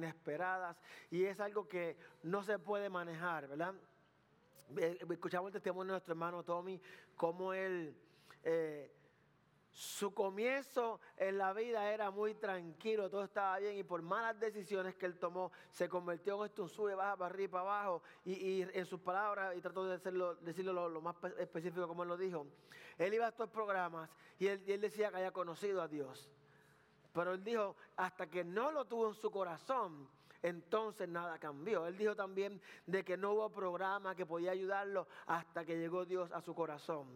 inesperadas y es algo que no se puede manejar, ¿verdad? Eh, escuchamos el testimonio de nuestro hermano Tommy, cómo él, eh, su comienzo en la vida era muy tranquilo, todo estaba bien y por malas decisiones que él tomó se convirtió en esto un sube, baja, para arriba, para abajo y, en sus palabras, y trató de decirlo, decirlo lo, más específico como él lo dijo, él iba a estos programas y él, y él decía que había conocido a Dios. Pero él dijo, hasta que no lo tuvo en su corazón, entonces nada cambió. Él dijo también de que no hubo programa que podía ayudarlo hasta que llegó Dios a su corazón.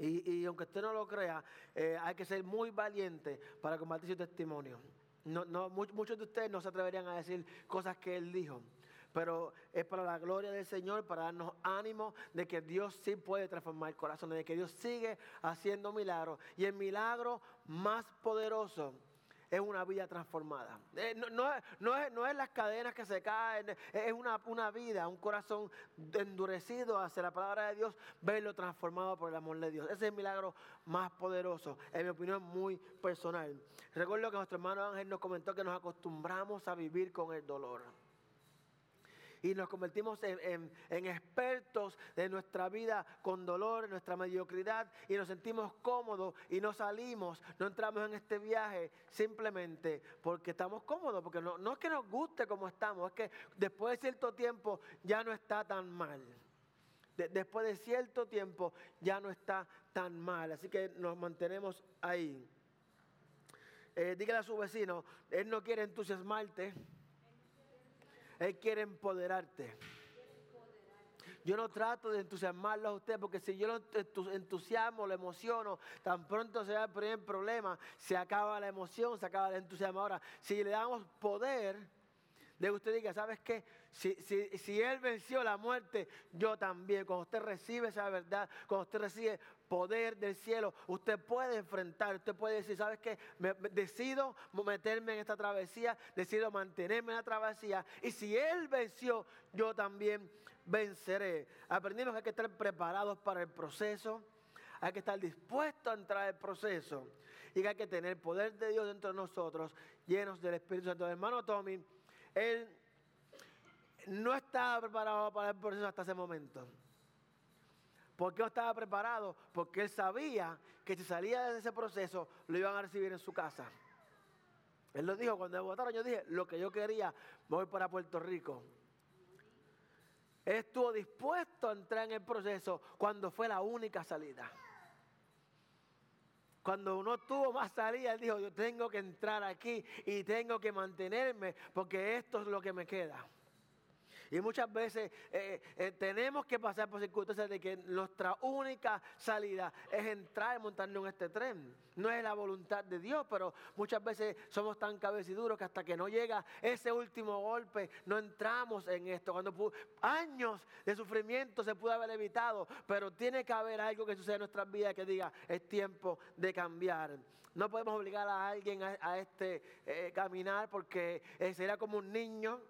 Y, aunque usted no lo crea, eh, hay que ser muy valiente para combatir su testimonio. No, muchos de ustedes no se atreverían a decir cosas que él dijo pero es para la gloria del Señor, para darnos ánimo de que Dios sí puede transformar corazón, de que Dios sigue haciendo milagros. Y el milagro más poderoso es una vida transformada. Eh, no, es, las cadenas que se caen, es una, una, vida, un corazón endurecido hacia la palabra de Dios, verlo transformado por el amor de Dios. Ese es el milagro más poderoso, en mi opinión muy personal. Recuerdo que nuestro hermano Ángel nos comentó que nos acostumbramos a vivir con el dolor y nos convertimos en, expertos de nuestra vida con dolor, nuestra mediocridad y nos sentimos cómodos y no salimos, no entramos en este viaje simplemente porque estamos cómodos, porque no, no es que nos guste como estamos, es que después de cierto tiempo ya no está tan mal. después de cierto tiempo ya no está tan mal, así que nos mantenemos ahí. Eh, dígale a su vecino, él no quiere entusiasmarte. Él quiere empoderarte. Yo no trato de entusiasmarlo a usted porque si yo lo entusiasmo, lo emociono, tan pronto se va el primer problema, se acaba la emoción, se acaba el entusiasmo. Ahora, si le damos poder, de usted diga, ¿sabes qué? Si, si, Él venció la muerte, yo también. Cuando usted recibe esa verdad, cuando usted recibe poder del cielo, usted puede enfrentar, usted puede decir, ¿sabes qué? decido meterme en esta travesía, decido mantenerme en la travesía. Y si Él venció, yo también venceré. Aprendimos que hay que estar preparados para el proceso. Hay que estar dispuestos a entrar al proceso. Y que hay que tener poder de Dios dentro de nosotros, llenos del Espíritu Santo. Hermano Tommy él no estaba preparado para el proceso hasta ese momento. ¿Por qué estaba preparado? Porque él sabía que si salía de ese proceso lo iban a recibir en su casa. Él lo dijo cuando me votaron, yo dije, lo que yo quería, voy para Puerto Rico. Él estuvo dispuesto a entrar en el proceso cuando fue la única salida. Cuando uno tuvo más salida, él dijo, yo tengo que entrar aquí y tengo que mantenerme porque esto es lo que me queda. Y muchas veces eh, eh, tenemos que pasar por circunstancias de que nuestra única salida es entrar y montarnos en este tren. No es la voluntad de Dios, pero muchas veces somos tan cabeciduros que hasta que no llega ese último golpe, no entramos en esto. Cuando años de sufrimiento se pudo haber evitado, pero tiene que haber algo que suceda en nuestras vidas que diga, es tiempo de cambiar. No podemos obligar a alguien a, este eh, caminar porque sería como un niño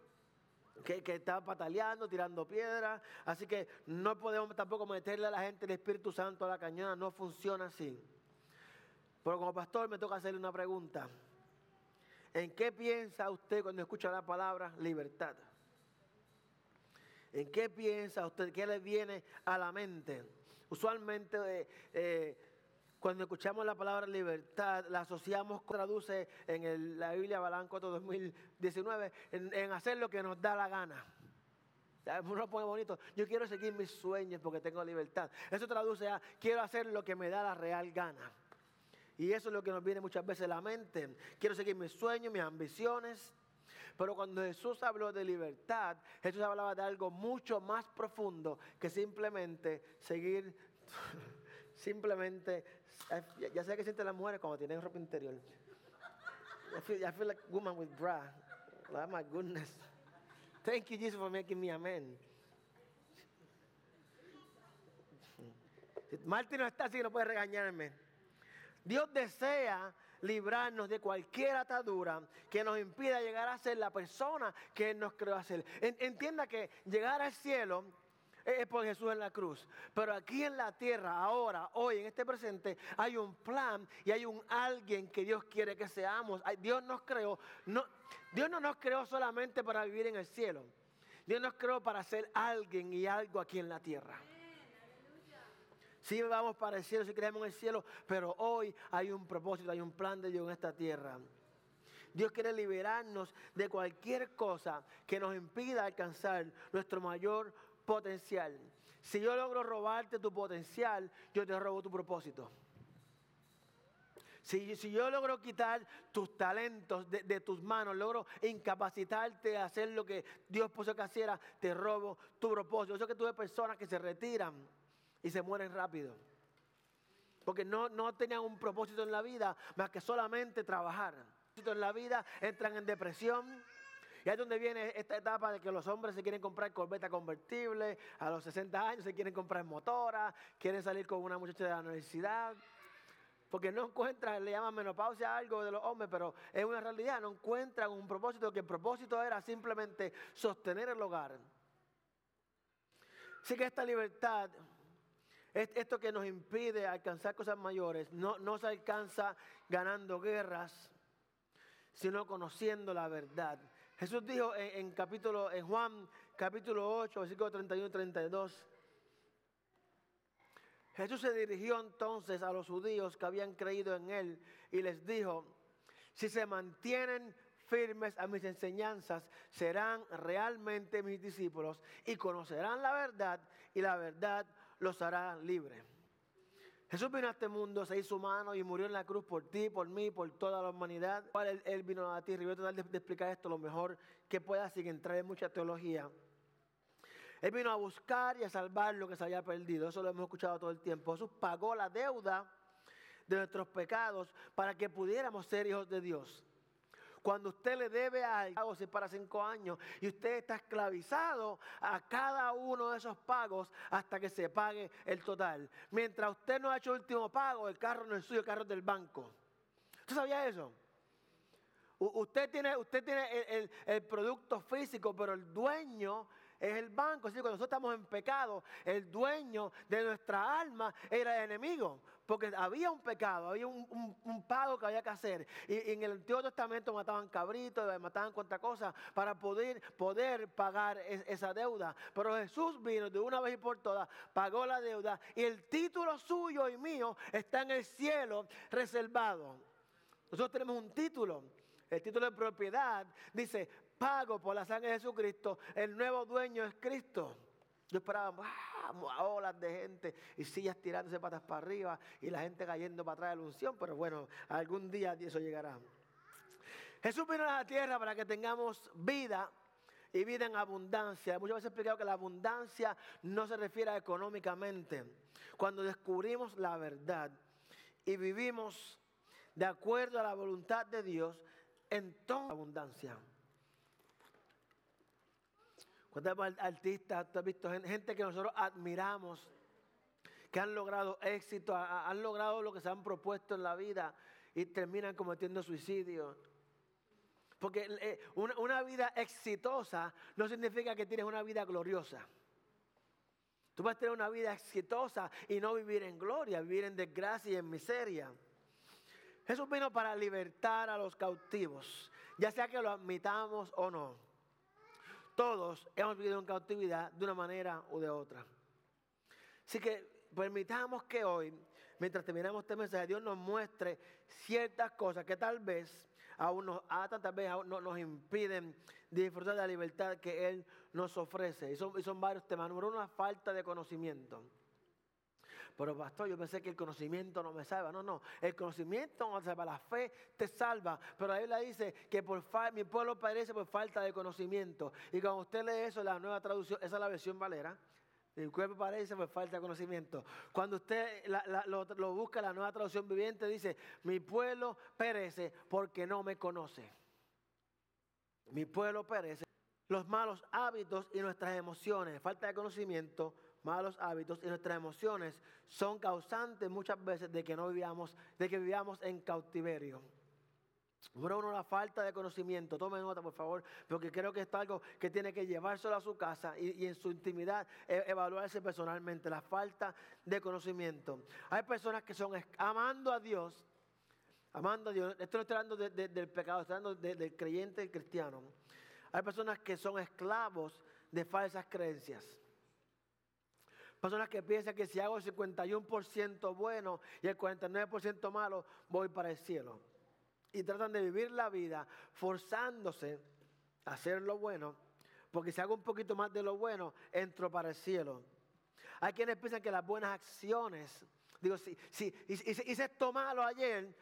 que, está pataleando, tirando piedras. Así que no podemos tampoco meterle a la gente el Espíritu Santo a la cañona, no funciona así. Pero como pastor me toca hacerle una pregunta. ¿En qué piensa usted cuando escucha la palabra libertad? ¿En qué piensa usted? ¿Qué le viene a la mente? Usualmente eh, eh, cuando escuchamos la palabra libertad, la asociamos, traduce en la Biblia Balanco 2019, en, en, hacer lo que nos da la gana. Uno pone bonito, yo quiero seguir mis sueños porque tengo libertad. Eso traduce a quiero hacer lo que me da la real gana. Y eso es lo que nos viene muchas veces a la mente. Quiero seguir mis sueños, mis ambiciones. Pero cuando Jesús habló de libertad, Jesús hablaba de algo mucho más profundo que simplemente seguir, simplemente ya, sé que sienten las mujeres cuando tienen ropa interior. I feel, I feel like woman with bra. Oh my goodness. Thank you, Jesus, for making me a. Martín no está así, no puede regañarme. Dios desea librarnos de cualquier atadura que nos impida llegar a ser la persona que Él nos creó a ser. Entienda que llegar al cielo es por Jesús en la cruz. Pero aquí en la tierra, ahora, hoy, en este presente, hay un plan y hay un alguien que Dios quiere que seamos. Dios nos creó. Dios no nos creó solamente para vivir en el cielo. Dios nos creó para ser alguien y algo aquí en la tierra. Sí vamos para el cielo, sí creemos en el cielo, pero hoy hay un propósito, hay un plan de Dios en esta tierra. Dios quiere liberarnos de cualquier cosa que nos impida alcanzar nuestro mayor potencial. Si yo logro robarte tu potencial, yo te robo tu propósito. Si, yo logro quitar tus talentos de, tus manos, logro incapacitarte a hacer lo que Dios puso que hiciera, te robo tu propósito. Eso que tuve personas que se retiran y se mueren rápido. Porque no, no tenían un propósito en la vida más que solamente trabajar. En la vida entran en depresión, y ahí es donde viene esta etapa de que los hombres se quieren comprar corbeta convertible, a los 60 años se quieren comprar motora, quieren salir con una muchacha de la universidad, porque no encuentran, le llaman menopausia algo de los hombres, pero es una realidad, no encuentran un propósito, que el propósito era simplemente sostener el hogar. Así que esta libertad, esto que nos impide alcanzar cosas mayores, no, no se alcanza ganando guerras, sino conociendo la verdad. Jesús dijo en, capítulo, en Juan capítulo 8, versículo 31 y 32, Jesús se dirigió entonces a los judíos que habían creído en él y les dijo, si se mantienen firmes a mis enseñanzas, serán realmente mis discípulos y conocerán la verdad y la verdad los hará libres. Jesús vino a este mundo, se hizo humano y murió en la cruz por ti, por mí, por toda la humanidad. Él, vino a ti, y voy a tratar de, explicar esto lo mejor que pueda sin entrar en mucha teología. Él vino a buscar y a salvar lo que se había perdido. Eso lo hemos escuchado todo el tiempo. Jesús pagó la deuda de nuestros pecados para que pudiéramos ser hijos de Dios. Cuando usted le debe a algo para cinco años y usted está esclavizado a cada uno de esos pagos hasta que se pague el total. Mientras usted no ha hecho el último pago, el carro no es suyo, el carro es del banco. ¿Usted sabía eso? usted tiene, usted tiene el producto físico, pero el dueño es el banco. Así que cuando nosotros estamos en pecado, el dueño de nuestra alma era el enemigo. Porque había un pecado, había un, pago que había que hacer. Y, en el Antiguo Testamento mataban cabritos, mataban cuanta cosa para poder, poder pagar esa deuda. Pero Jesús vino de una vez y por todas, pagó la deuda y el título suyo y mío está en el cielo reservado. Nosotros tenemos un título. El título de propiedad dice, pago por la sangre de Jesucristo, el nuevo dueño es Cristo. Yo esperaba ¡ah! olas de gente y sillas tirándose patas para arriba y la gente cayendo para atrás de la unción, pero bueno, algún día eso llegará. Jesús vino a la tierra para que tengamos vida y vida en abundancia. Muchas veces he explicado que la abundancia no se refiere a económicamente. Cuando descubrimos la verdad y vivimos de acuerdo a la voluntad de Dios, entonces abundancia. ¿Cuántos artistas, has visto gente que nosotros admiramos, que han logrado éxito, han logrado lo que se han propuesto en la vida y terminan cometiendo suicidio? Porque eh, una, vida exitosa no significa que tienes una vida gloriosa. Tú puedes tener una vida exitosa y no vivir en gloria, vivir en desgracia y en miseria. Jesús vino para libertar a los cautivos, ya sea que lo admitamos o no. Todos hemos vivido en cautividad de una manera u de otra. Así que permitamos que hoy, mientras terminamos este mensaje, Dios nos muestre ciertas cosas que tal vez aún nos atan, tal vez aún nos impiden disfrutar de la libertad que Él nos ofrece. Y son, y son varios temas. Número uno, la falta de conocimiento. Pero pastor, yo pensé que el conocimiento no me salva. No, no, el conocimiento no salva, la fe te salva. Pero la Biblia dice que por mi pueblo padece por falta de conocimiento. Y cuando usted lee eso, la nueva traducción, esa es la versión valera. El cuerpo parece por falta de conocimiento. Cuando usted lo, busca, la nueva traducción viviente dice, mi pueblo perece porque no me conoce. Mi pueblo perece. Los malos hábitos y nuestras emociones, falta de conocimiento, malos hábitos y nuestras emociones son causantes muchas veces de que no vivamos, de que vivamos en cautiverio. Número uno, la falta de conocimiento. Tome nota, por favor, porque creo que es algo que tiene que llevárselo a su casa y, en su intimidad e, evaluarse personalmente. La falta de conocimiento. Hay personas que son amando a Dios, Amando a Dios. Esto no estoy hablando del pecado, estoy hablando del creyente, del cristiano. Hay personas que son esclavos de falsas creencias. Personas que piensan que si hago el 51% bueno y el 49% malo, voy para el cielo. Y tratan de vivir la vida forzándose a hacer lo bueno, porque si hago un poquito más de lo bueno, entro para el cielo. Hay quienes piensan que las buenas acciones Digo, si, si hice, esto malo ayer,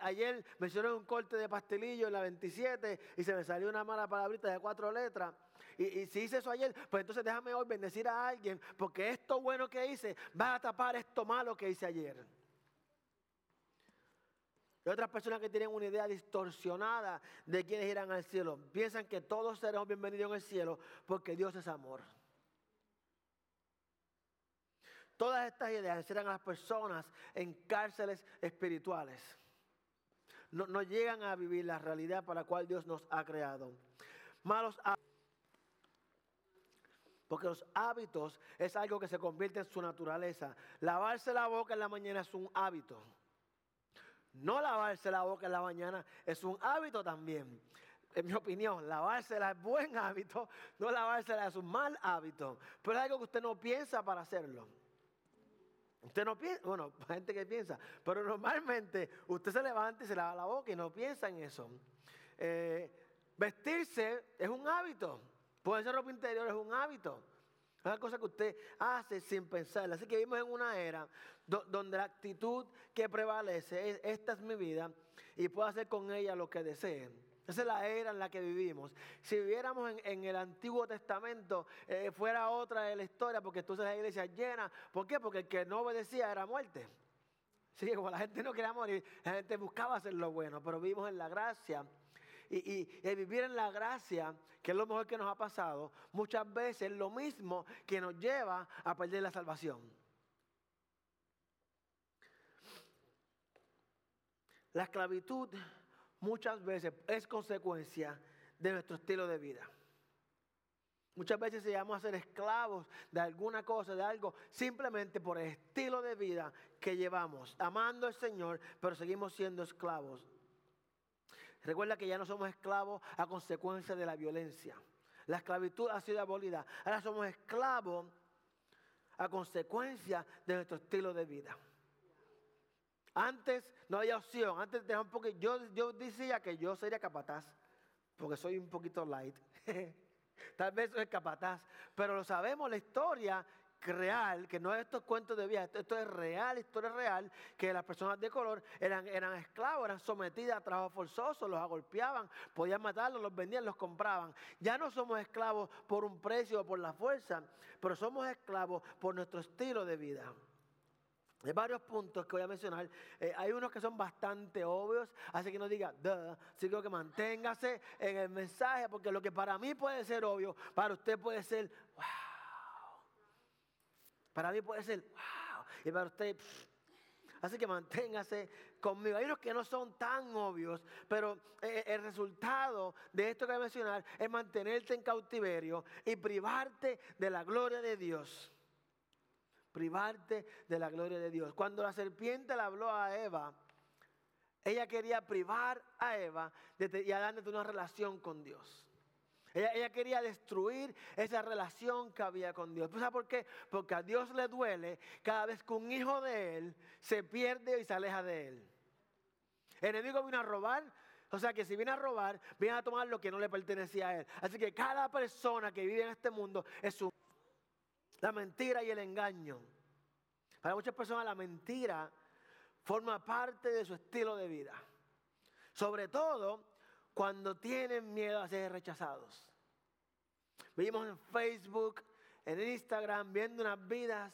ayer me hicieron un corte de pastelillo en la 27 y se me salió una mala palabrita de cuatro letras. Y, si hice eso ayer, pues entonces déjame hoy bendecir a alguien, porque esto bueno que hice va a tapar esto malo que hice ayer. Y otras personas que tienen una idea distorsionada de quienes irán al cielo, piensan que todos seremos bienvenidos en el cielo porque Dios es amor. Todas estas ideas encerran a las personas en cárceles espirituales. No, no llegan a vivir la realidad para la cual Dios nos ha creado. Malos. Porque los hábitos es algo que se convierte en su naturaleza. Lavarse la boca en la mañana es un hábito. No lavarse la boca en la mañana es un hábito también. En mi opinión, lavársela es buen hábito, no lavársela es un mal hábito. Pero es algo que usted no piensa para hacerlo. Usted no piensa, bueno, hay gente que piensa, pero normalmente usted se levanta y se lava la boca y no piensa en eso. Eh, vestirse es un hábito. Puede ser ropa interior, es un hábito. Es una cosa que usted hace sin pensar. Así que vivimos en una era donde la actitud que prevalece es, esta es mi vida y puedo hacer con ella lo que deseen. Esa es la era en la que vivimos. Si viviéramos en, el Antiguo Testamento, eh, fuera otra de la historia, porque entonces la iglesia llena. ¿Por qué? Porque el que no obedecía era muerte. Sí, como la gente no quería morir, la gente buscaba hacer lo bueno, pero vivimos en la gracia. Y, y, vivir en la gracia, que es lo mejor que nos ha pasado, muchas veces es lo mismo que nos lleva a perder la salvación. La esclavitud muchas veces es consecuencia de nuestro estilo de vida. Muchas veces se llama a ser esclavos de alguna cosa, de algo, simplemente por el estilo de vida que llevamos, amando al Señor, pero seguimos siendo esclavos. Recuerda que ya no somos esclavos a consecuencia de la violencia. La esclavitud ha sido abolida. Ahora somos esclavos a consecuencia de nuestro estilo de vida. Antes no había opción. Antes un poco, yo, yo decía que yo sería capataz, porque soy un poquito light. Tal vez soy capataz, pero lo sabemos, la historia real, que no es estos cuentos de vida, esto, es real, historia real, que las personas de color eran, eran esclavos, eran sometidas a trabajo forzoso, los agolpeaban, podían matarlos, los vendían, los compraban. Ya no somos esclavos por un precio o por la fuerza, pero somos esclavos por nuestro estilo de vida. Hay varios puntos que voy a mencionar. Eh, hay unos que son bastante obvios, así que no diga, duh, así que manténgase en el mensaje, porque lo que para mí puede ser obvio, para usted puede ser, wow. Para mí puede ser, wow. Y para usted, así que manténgase conmigo. Hay unos que no son tan obvios, pero eh, el resultado de esto que voy a mencionar es mantenerte en cautiverio y privarte de la gloria de Dios privarte de la gloria de Dios. Cuando la serpiente le habló a Eva, ella quería privar a Eva de, y a darle una relación con Dios. Ella, quería destruir esa relación que había con Dios. ¿Sabes por qué? Porque a Dios le duele cada vez que un hijo de Él se pierde y se aleja de Él. El enemigo vino a robar, o sea que si viene a robar, viene a tomar lo que no le pertenecía a Él. Así que cada persona que vive en este mundo es su la mentira y el engaño. Para muchas personas la mentira forma parte de su estilo de vida. Sobre todo cuando tienen miedo a ser rechazados. Vivimos en Facebook, en Instagram, viendo unas vidas.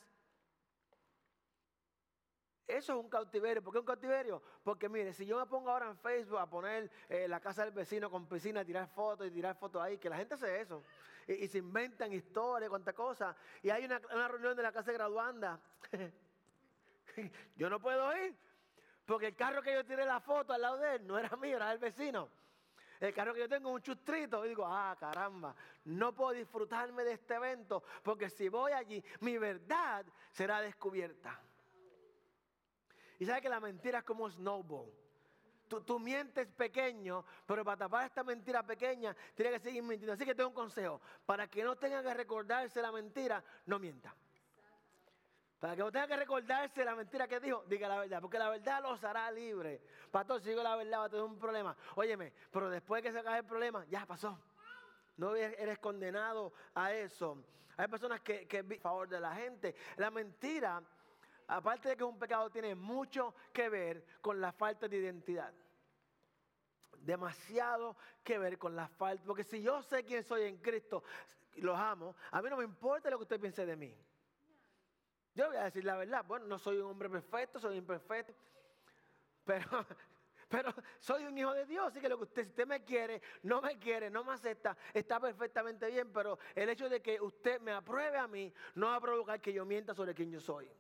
Eso es un cautiverio. ¿Por qué un cautiverio? Porque mire, si yo me pongo ahora en Facebook a poner eh, la casa del vecino con piscina, tirar fotos y tirar fotos ahí, que la gente hace eso y, se inventan historias, cuánta cosa. Y hay una, reunión de la casa de graduanda. yo no puedo ir, porque el carro que yo tiré la foto al lado de él no era mío, era del vecino. El carro que yo tengo es un chustrito. Y digo, ah, caramba, no puedo disfrutarme de este evento porque si voy allí, mi verdad será descubierta. Y sabe que la mentira es como snowball. tú, mientes pequeño, pero para tapar esta mentira pequeña, tienes que seguir mintiendo. Así que tengo un consejo. Para que no tenga que recordarse la mentira, no mienta. Para que no tenga que recordarse la mentira que dijo, diga la verdad, porque la verdad los hará libre. Pastor, si digo la verdad va a tener un problema. Óyeme, pero después que se acabe el problema, ya pasó. No eres condenado a eso. Hay personas que, que a favor de la gente. La mentira, aparte de que es un pecado, tiene mucho que ver con la falta de identidad. Demasiado que ver con la falta. Porque si yo sé quién soy en Cristo, los amo, a mí no me importa lo que usted piense de mí. Yo voy a decir la verdad. Bueno, no soy un hombre perfecto, soy imperfecto. Pero, pero soy un hijo de Dios. Así que lo que usted, si usted me quiere, no me quiere, no me acepta, está perfectamente bien. Pero el hecho de que usted me apruebe a mí no va a provocar que yo mienta sobre quién yo soy.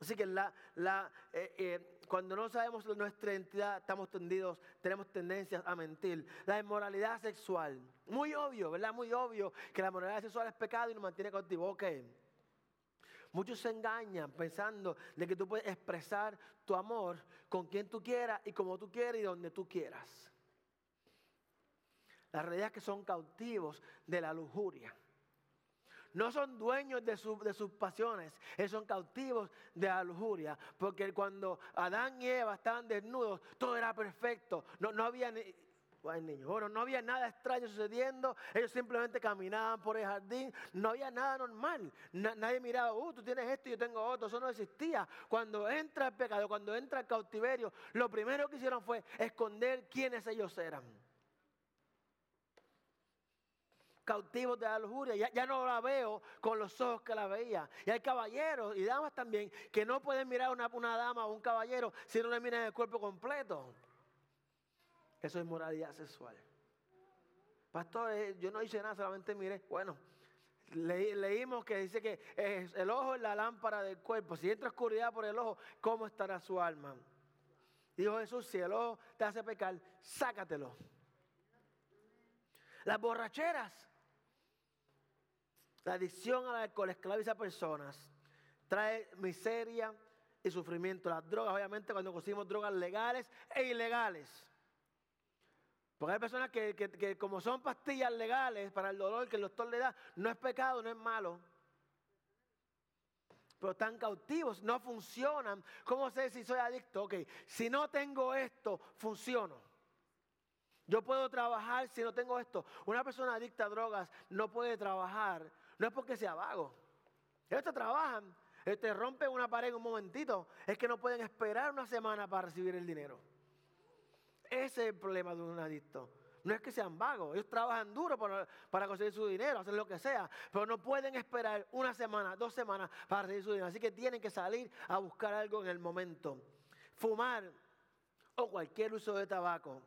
Así que la, la, eh, eh, cuando no sabemos nuestra identidad, estamos tendidos, tenemos tendencias a mentir. La inmoralidad sexual. Muy obvio, ¿verdad? Muy obvio que la inmoralidad sexual es pecado y nos mantiene cautivo. Muchos se engañan pensando de que tú puedes expresar tu amor con quien tú quieras y como tú quieras y donde tú quieras. La realidad es que son cautivos de la lujuria. No son dueños de, de sus pasiones, ellos son cautivos de la lujuria. Porque cuando Adán y Eva estaban desnudos, todo era perfecto. No, no había ni, bueno, no había nada extraño sucediendo, ellos simplemente caminaban por el jardín, no había nada normal. nadie miraba, uh, tú tienes esto y yo tengo otro, eso no existía. Cuando entra el pecado, cuando entra el cautiverio, lo primero que hicieron fue esconder quiénes ellos eran. Cautivos de la lujuria, ya, no la veo con los ojos que la veía. Y hay caballeros y damas también que no pueden mirar a una, una dama o un caballero si no le miran el cuerpo completo. Eso es moralidad sexual. Pastor, eh, yo no hice nada, solamente mire. Bueno, leímos que dice que el ojo es la lámpara del cuerpo. Si entra oscuridad por el ojo, ¿cómo estará su alma? Dijo Jesús, si el ojo te hace pecar, sácatelo. Las borracheras, la adicción al alcohol esclaviza personas, trae miseria y sufrimiento. Las drogas, obviamente, cuando consumimos drogas legales e ilegales. Porque hay personas que, como son pastillas legales para el dolor que el doctor le da, no es pecado, no es malo. Pero están cautivos, no funcionan. ¿Cómo sé si soy adicto? Ok, si no tengo esto, funciono. Yo puedo trabajar si no tengo esto. Una persona adicta a drogas no puede trabajar, no es porque sea vago. Ellos te trabajan, te rompen una pared en un momentito. Es que no pueden esperar una semana para recibir el dinero. Ese es el problema de un adicto. No es que sean vagos, ellos trabajan duro para, conseguir su dinero, hacer lo que sea, pero no pueden esperar una semana, dos semanas para recibir su dinero. Así que tienen que salir a buscar algo en el momento. Fumar o cualquier uso de tabaco.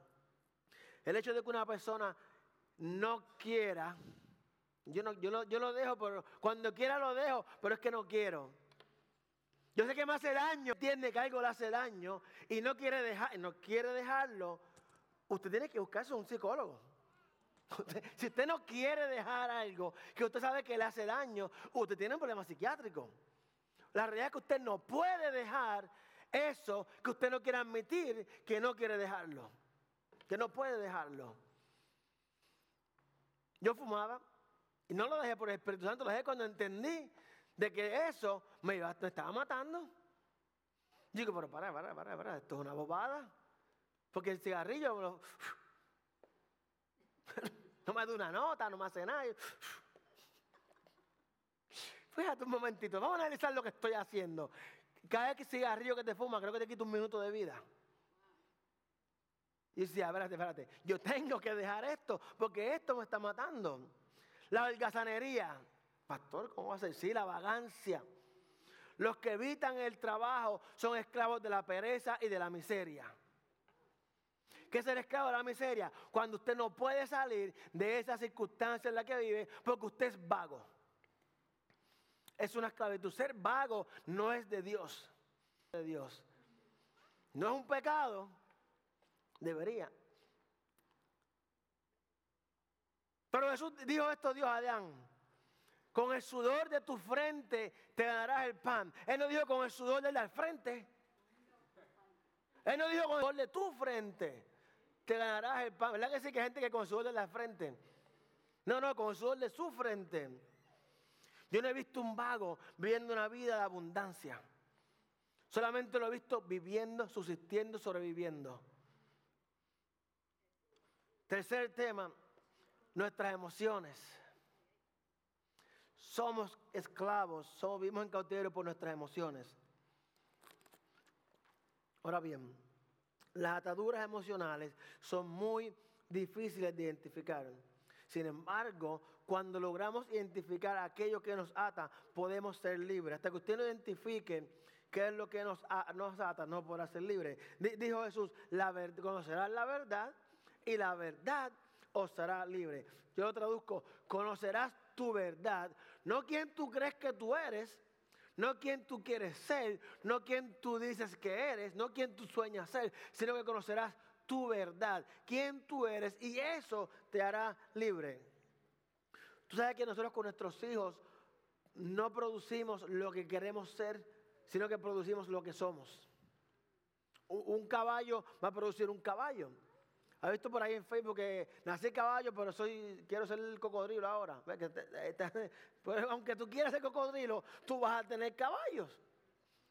El hecho de que una persona no quiera, yo, no, yo, lo, yo lo dejo, pero cuando quiera lo dejo, pero es que no quiero. Yo sé que me hace daño, entiende que algo le hace daño y no quiere, dejar, no quiere dejarlo. Usted tiene que buscarse un psicólogo. si usted no quiere dejar algo que usted sabe que le hace daño, usted tiene un problema psiquiátrico. La realidad es que usted no puede dejar eso que usted no quiere admitir que no quiere dejarlo. Que no puede dejarlo. Yo fumaba y no lo dejé por el Espíritu Santo, lo dejé cuando entendí de que eso me, iba, estaba matando. Digo, pero para, para, para, para, esto es una bobada. Porque el cigarrillo no me da una nota, no me hace nada. Fíjate un momentito, vamos a analizar lo que estoy haciendo. Cada cigarrillo que te fuma, creo que te quita un minuto de vida. Y decía, espérate, espérate, yo tengo que dejar esto, porque esto me está matando. La holgazanería, Pastor, ¿cómo va a ser? Sí, la vagancia. Los que evitan el trabajo son esclavos de la pereza y de la miseria. ¿Qué es ser esclavo de la miseria? Cuando usted no puede salir de esa circunstancia en la que vive porque usted es vago. Es una esclavitud. Ser vago no es de Dios. De Dios. No es un pecado. Debería. Pero Jesús dijo esto Dios a Adán. Con el sudor de tu frente te ganarás el pan. Él no dijo con el sudor de la frente. Él no dijo con el sudor de tu frente te ganarás el pan. ¿Verdad que sí que hay gente que con el sudor de la frente? No, no, con el sudor de su frente. Yo no he visto un vago viviendo una vida de abundancia. Solamente lo he visto viviendo, subsistiendo, sobreviviendo. Tercer tema, nuestras emociones. Somos esclavos, somos, vivimos en cautiverio por nuestras emociones. Ahora bien, las ataduras emocionales son muy difíciles de identificar. Sin embargo, cuando logramos identificar aquello que nos ata, podemos ser libres. Hasta que usted no identifique qué es lo que nos, ata, no podrá ser libre. Dijo Jesús, la conocerás la verdad y la verdad os hará libre. Yo lo traduzco, conocerás tu verdad, no quien tú crees que tú eres, no quien tú quieres ser, no quien tú dices que eres, no quien tú sueñas ser, sino que conocerás tu verdad, quién tú eres y eso te hará libre. Tú sabes que nosotros con nuestros hijos no producimos lo que queremos ser, sino que producimos lo que somos. Un caballo va a producir un caballo. ¿Ha visto por ahí en Facebook que nací caballo, pero soy, quiero ser el cocodrilo ahora? Pues, aunque tú quieras ser cocodrilo, tú vas a tener caballos.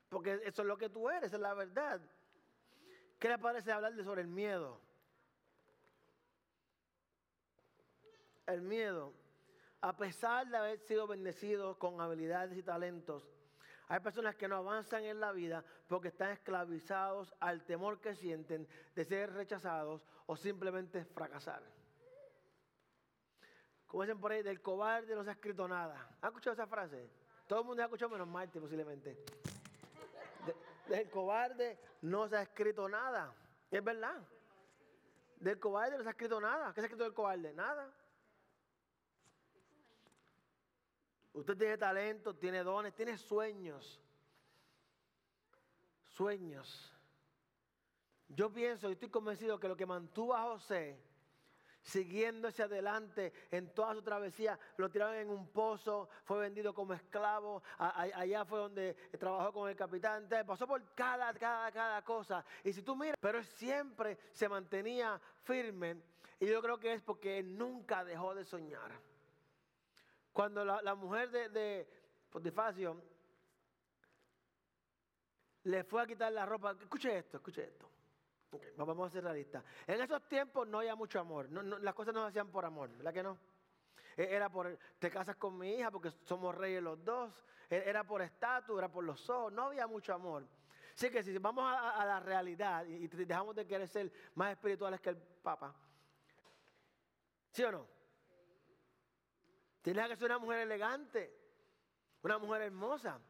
Porque eso es lo que tú eres, es la verdad. ¿Qué le parece hablar sobre el miedo? El miedo. A pesar de haber sido bendecidos con habilidades y talentos, hay personas que no avanzan en la vida porque están esclavizados al temor que sienten de ser rechazados o simplemente fracasar. Como dicen por ahí, del cobarde no se ha escrito nada. ¿Han escuchado esa frase? Todo el mundo ha escuchado menos Marte posiblemente. del cobarde no se ha escrito nada. Es verdad. Del cobarde no se ha escrito nada. ¿Qué se ha escrito del cobarde? Nada. Usted tiene talento, tiene dones, tiene sueños. Sueños. Yo pienso y estoy convencido que lo que mantuvo a José siguiendo hacia adelante en toda su travesía, lo tiraron en un pozo, fue vendido como esclavo, allá fue donde trabajó con el capitán, pasó por cada, cada, cada cosa. Y si tú miras, pero siempre se mantenía firme y yo creo que es porque nunca dejó de soñar. Cuando la, mujer de, de Potifacio le fue a quitar la ropa, escuche esto, escuche esto. vamos a ser realistas. En esos tiempos no había mucho amor. las cosas no se hacían por amor, ¿verdad que no? E, era por, te casas con mi hija porque somos reyes los dos. E, era por estatus, era por los ojos. No había mucho amor. Así que si vamos a, la realidad y, y dejamos de querer ser más espirituales que el Papa, ¿sí o no? Tenía que ser una mujer elegante, una mujer hermosa.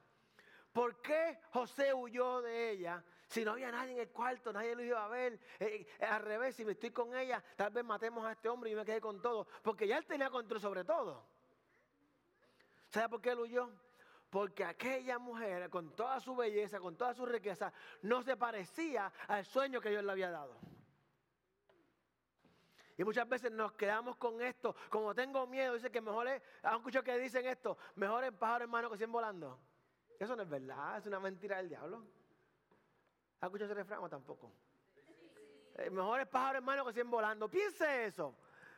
¿Por qué José huyó de ella? Si no había nadie en el cuarto, nadie lo iba a ver. Eh, eh, al revés, si me estoy con ella, tal vez matemos a este hombre y me quedé con todo. Porque ya él tenía control sobre todo. ¿Sabe por qué él huyó? Porque aquella mujer, con toda su belleza, con toda su riqueza, no se parecía al sueño que Dios le había dado. Y muchas veces nos quedamos con esto. Como tengo miedo, dice que mejor es, ¿han escuchado que dicen esto? Mejor es pájaro hermano que 100 volando. Eso no es verdad, es una mentira del diablo. ¿Han escuchado ese refrán o tampoco? Eh, mejor es pájaro hermano que 100 volando. Piense eso.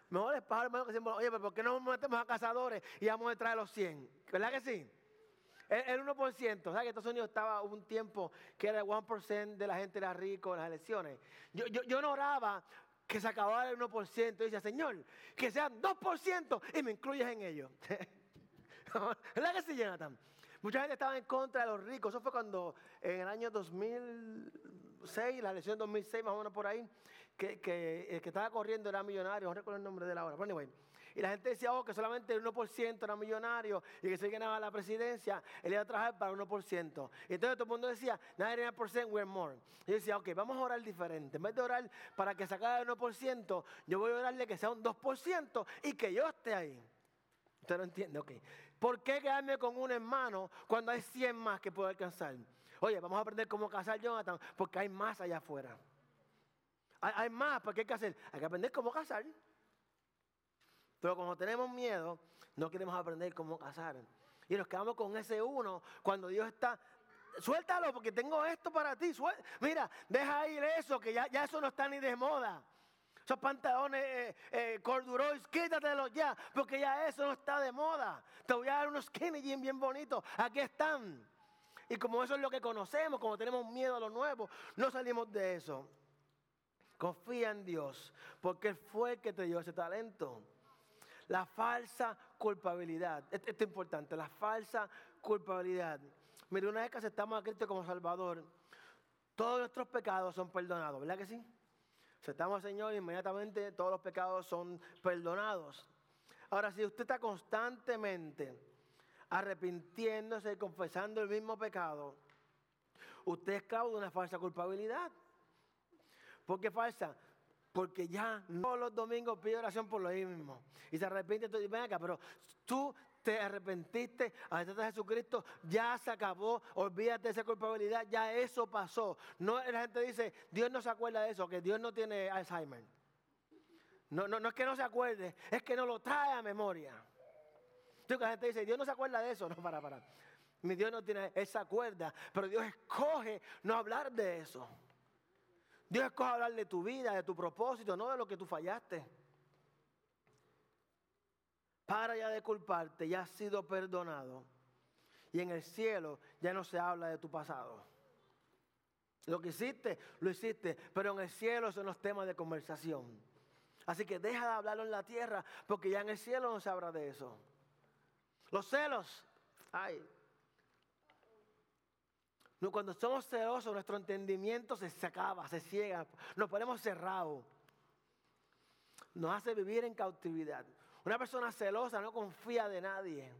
Mejor es pájaro hermano que 100 volando. Oye, pero ¿por qué no nos metemos a cazadores y vamos a traer los 100? ¿Verdad que sí? El, 1%, ¿sabes que Estados Unidos estaba un tiempo que era el 1% de la gente era rico en las elecciones? Yo, yo, yo no oraba que se acabara el 1%. Y dice, Señor, que sean 2% y me incluyes en ello. ¿Verdad que sí, Jonathan? Mucha gente estaba en contra de los ricos. Eso fue cuando en el año 2006, la elección 2006, más o menos por ahí, que, que el que estaba corriendo era millonario. No recuerdo el nombre de la hora. Pero anyway, y la gente decía, oh, que solamente el 1% era millonario y que si ganaba la presidencia, él iba a trabajar para el 1%. Y entonces todo el mundo decía, 99% we're more. Yo decía, ok, vamos a orar diferente. En vez de orar para que sacara el 1%, yo voy a orarle que sea un 2% y que yo esté ahí. Usted no entiende, ok. ¿Por qué quedarme con un hermano cuando hay 100 más que puedo alcanzar? Oye, vamos a aprender cómo casar Jonathan, porque hay más allá afuera. Hay, hay más, porque hay que hacer. Hay que aprender cómo casar. Pero cuando tenemos miedo, no queremos aprender cómo casar. Y nos quedamos con ese uno cuando Dios está suéltalo porque tengo esto para ti. Mira, deja ir eso, que ya, ya eso no está ni de moda. Esos pantalones eh, eh, corduroys, quítatelos ya, porque ya eso no está de moda. Te voy a dar unos skinny jeans bien bonitos. Aquí están. Y como eso es lo que conocemos, como tenemos miedo a lo nuevo, no salimos de eso. Confía en Dios, porque Él fue el que te dio ese talento. La falsa culpabilidad. Esto es importante, la falsa culpabilidad. Mire, una vez que aceptamos a Cristo como Salvador, todos nuestros pecados son perdonados, ¿verdad que sí? Aceptamos al Señor inmediatamente todos los pecados son perdonados. Ahora, si usted está constantemente arrepintiéndose y confesando el mismo pecado, usted es esclavo de una falsa culpabilidad. ¿Por qué falsa? Porque ya todos los domingos pide oración por lo mismo. Y se arrepiente, y ven acá, pero tú te arrepentiste, aceptaste a Jesucristo, ya se acabó, olvídate de esa culpabilidad, ya eso pasó. No, la gente dice, Dios no se acuerda de eso, que Dios no tiene Alzheimer. No, no, no es que no se acuerde, es que no lo trae a memoria. Entonces la gente dice, Dios no se acuerda de eso. No, para, para. Mi Dios no tiene esa cuerda, pero Dios escoge no hablar de eso. Dios escoge hablar de tu vida, de tu propósito, no de lo que tú fallaste. Para ya de culparte, ya has sido perdonado. Y en el cielo ya no se habla de tu pasado. Lo que hiciste, lo hiciste, pero en el cielo son los temas de conversación. Así que deja de hablarlo en la tierra, porque ya en el cielo no se habla de eso. Los celos, ay. Cuando somos celosos, nuestro entendimiento se acaba, se ciega, nos ponemos cerrados. Nos hace vivir en cautividad. Una persona celosa no confía de nadie.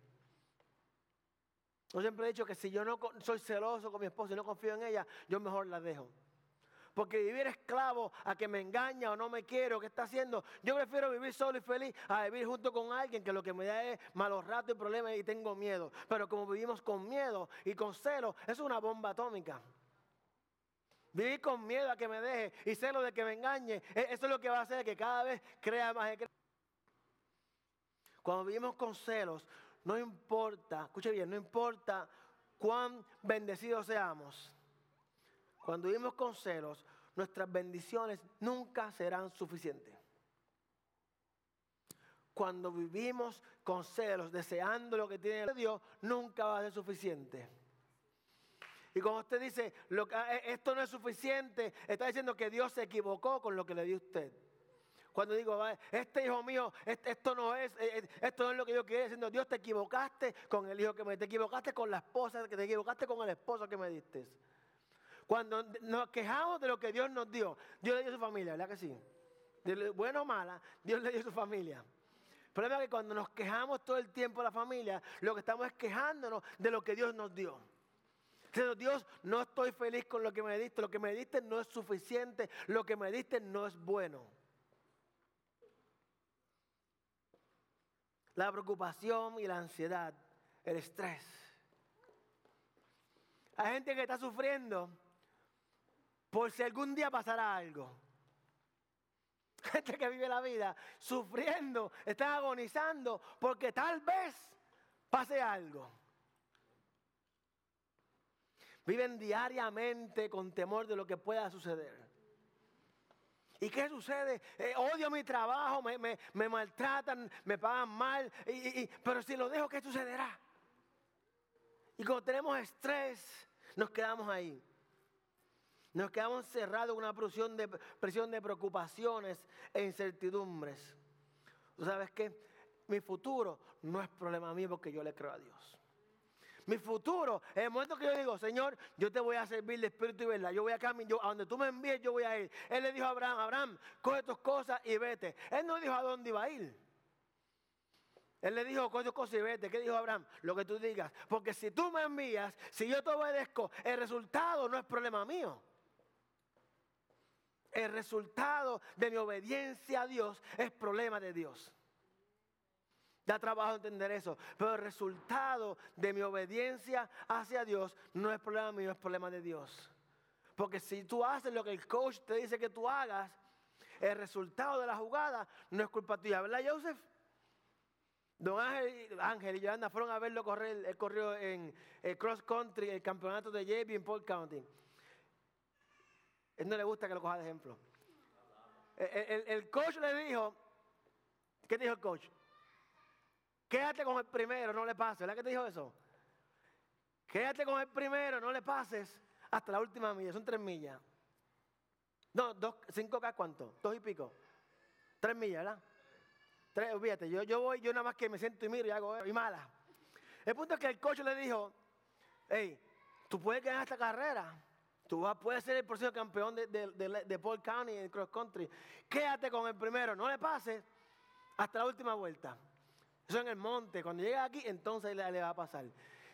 Yo siempre he dicho que si yo no soy celoso con mi esposa y no confío en ella, yo mejor la dejo. Porque vivir esclavo a que me engaña o no me quiere o que está haciendo, yo prefiero vivir solo y feliz a vivir junto con alguien que lo que me da es malos ratos y problemas y tengo miedo. Pero como vivimos con miedo y con celo, eso es una bomba atómica. Vivir con miedo a que me deje y celo de que me engañe, e-, eso es lo que va a hacer que cada vez crea más. Cuando vivimos con celos, no importa, escuche bien, no importa cuán bendecidos seamos. Cuando vivimos con celos, nuestras bendiciones nunca serán suficientes. Cuando vivimos con celos, deseando lo que tiene Dios, nunca va a ser suficiente. Y cuando usted dice, eh, esto no es suficiente, está diciendo que Dios se equivocó con lo que le dio usted. Cuando digo, este hijo mío, esto no es, eh, eh, esto no es lo que yo quería, diciendo, Dios te equivocaste con el hijo que me diste, te equivocaste con la esposa, que te equivocaste con el esposo que me diste. Cuando nos quejamos de lo que Dios nos dio, Dios le dio su familia, ¿verdad que sí? bueno o mala, Dios le dio su familia. El problema es que cuando nos quejamos todo el tiempo a la familia, lo que estamos es quejándonos de lo que Dios nos dio. Dios, no estoy feliz con lo que me diste, lo que me diste no es suficiente, lo que me diste no es bueno. la preocupación y la ansiedad, el estrés. Hay gente que está sufriendo por si algún día pasará algo. Gente que vive la vida sufriendo, está agonizando porque tal vez pase algo. Viven diariamente con temor de lo que pueda suceder. ¿Y qué sucede? Eh, odio mi trabajo, me, maltratan, me pagan mal, pero si lo dejo, ¿qué sucederá? Y cuando tenemos estrés, nos quedamos ahí. Nos quedamos cerrados en una presión de, presión de preocupaciones e incertidumbres. ¿Tú sabes qué? Mi futuro no es problema mío porque yo le creo a Dios mi futuro. En el momento que yo digo, Señor, yo te voy a servir de espíritu y verdad. Yo voy a caminar, a donde tú me envíes, yo voy a ir. Él le dijo a Abraham, Abraham, coge tus cosas y vete. Él no dijo a dónde iba a ir. Él le dijo, coge tus cosas y vete. ¿Qué dijo Abraham? Lo que tú digas. Porque si tú me envías, si yo te obedezco, el resultado no es problema mío. El resultado de mi obediencia a Dios es problema de Dios. Da trabajo entender eso. Pero el resultado de mi obediencia hacia Dios no es problema mío, es problema de Dios. Porque si tú haces lo que el coach te dice que tú hagas, el resultado de la jugada no es culpa tuya, ¿verdad, Joseph? Don Ángel, y Yolanda fueron a verlo correr, él corrió en el cross country, el campeonato de JB en Polk County. Él no le gusta que lo coja de ejemplo. El, el, coach le dijo, ¿qué dijo el coach? Quédate con el primero, no le pases. ¿Verdad que te dijo eso? Quédate con el primero, no le pases hasta la última milla. Son tres millas. No, dos, cinco K, ¿cuánto? Dos y pico. Tres millas, ¿verdad? Tres, fíjate, yo, yo voy, yo nada más que me siento y miro y hago, y mala. El punto es que el coach le dijo, hey, tú puedes ganar esta carrera. Tú vas, puedes ser el próximo campeón de, Paul County en cross country. Quédate con el primero, no le pases hasta la última vuelta. Eso en el monte. Cuando llega aquí, entonces le, va a pasar.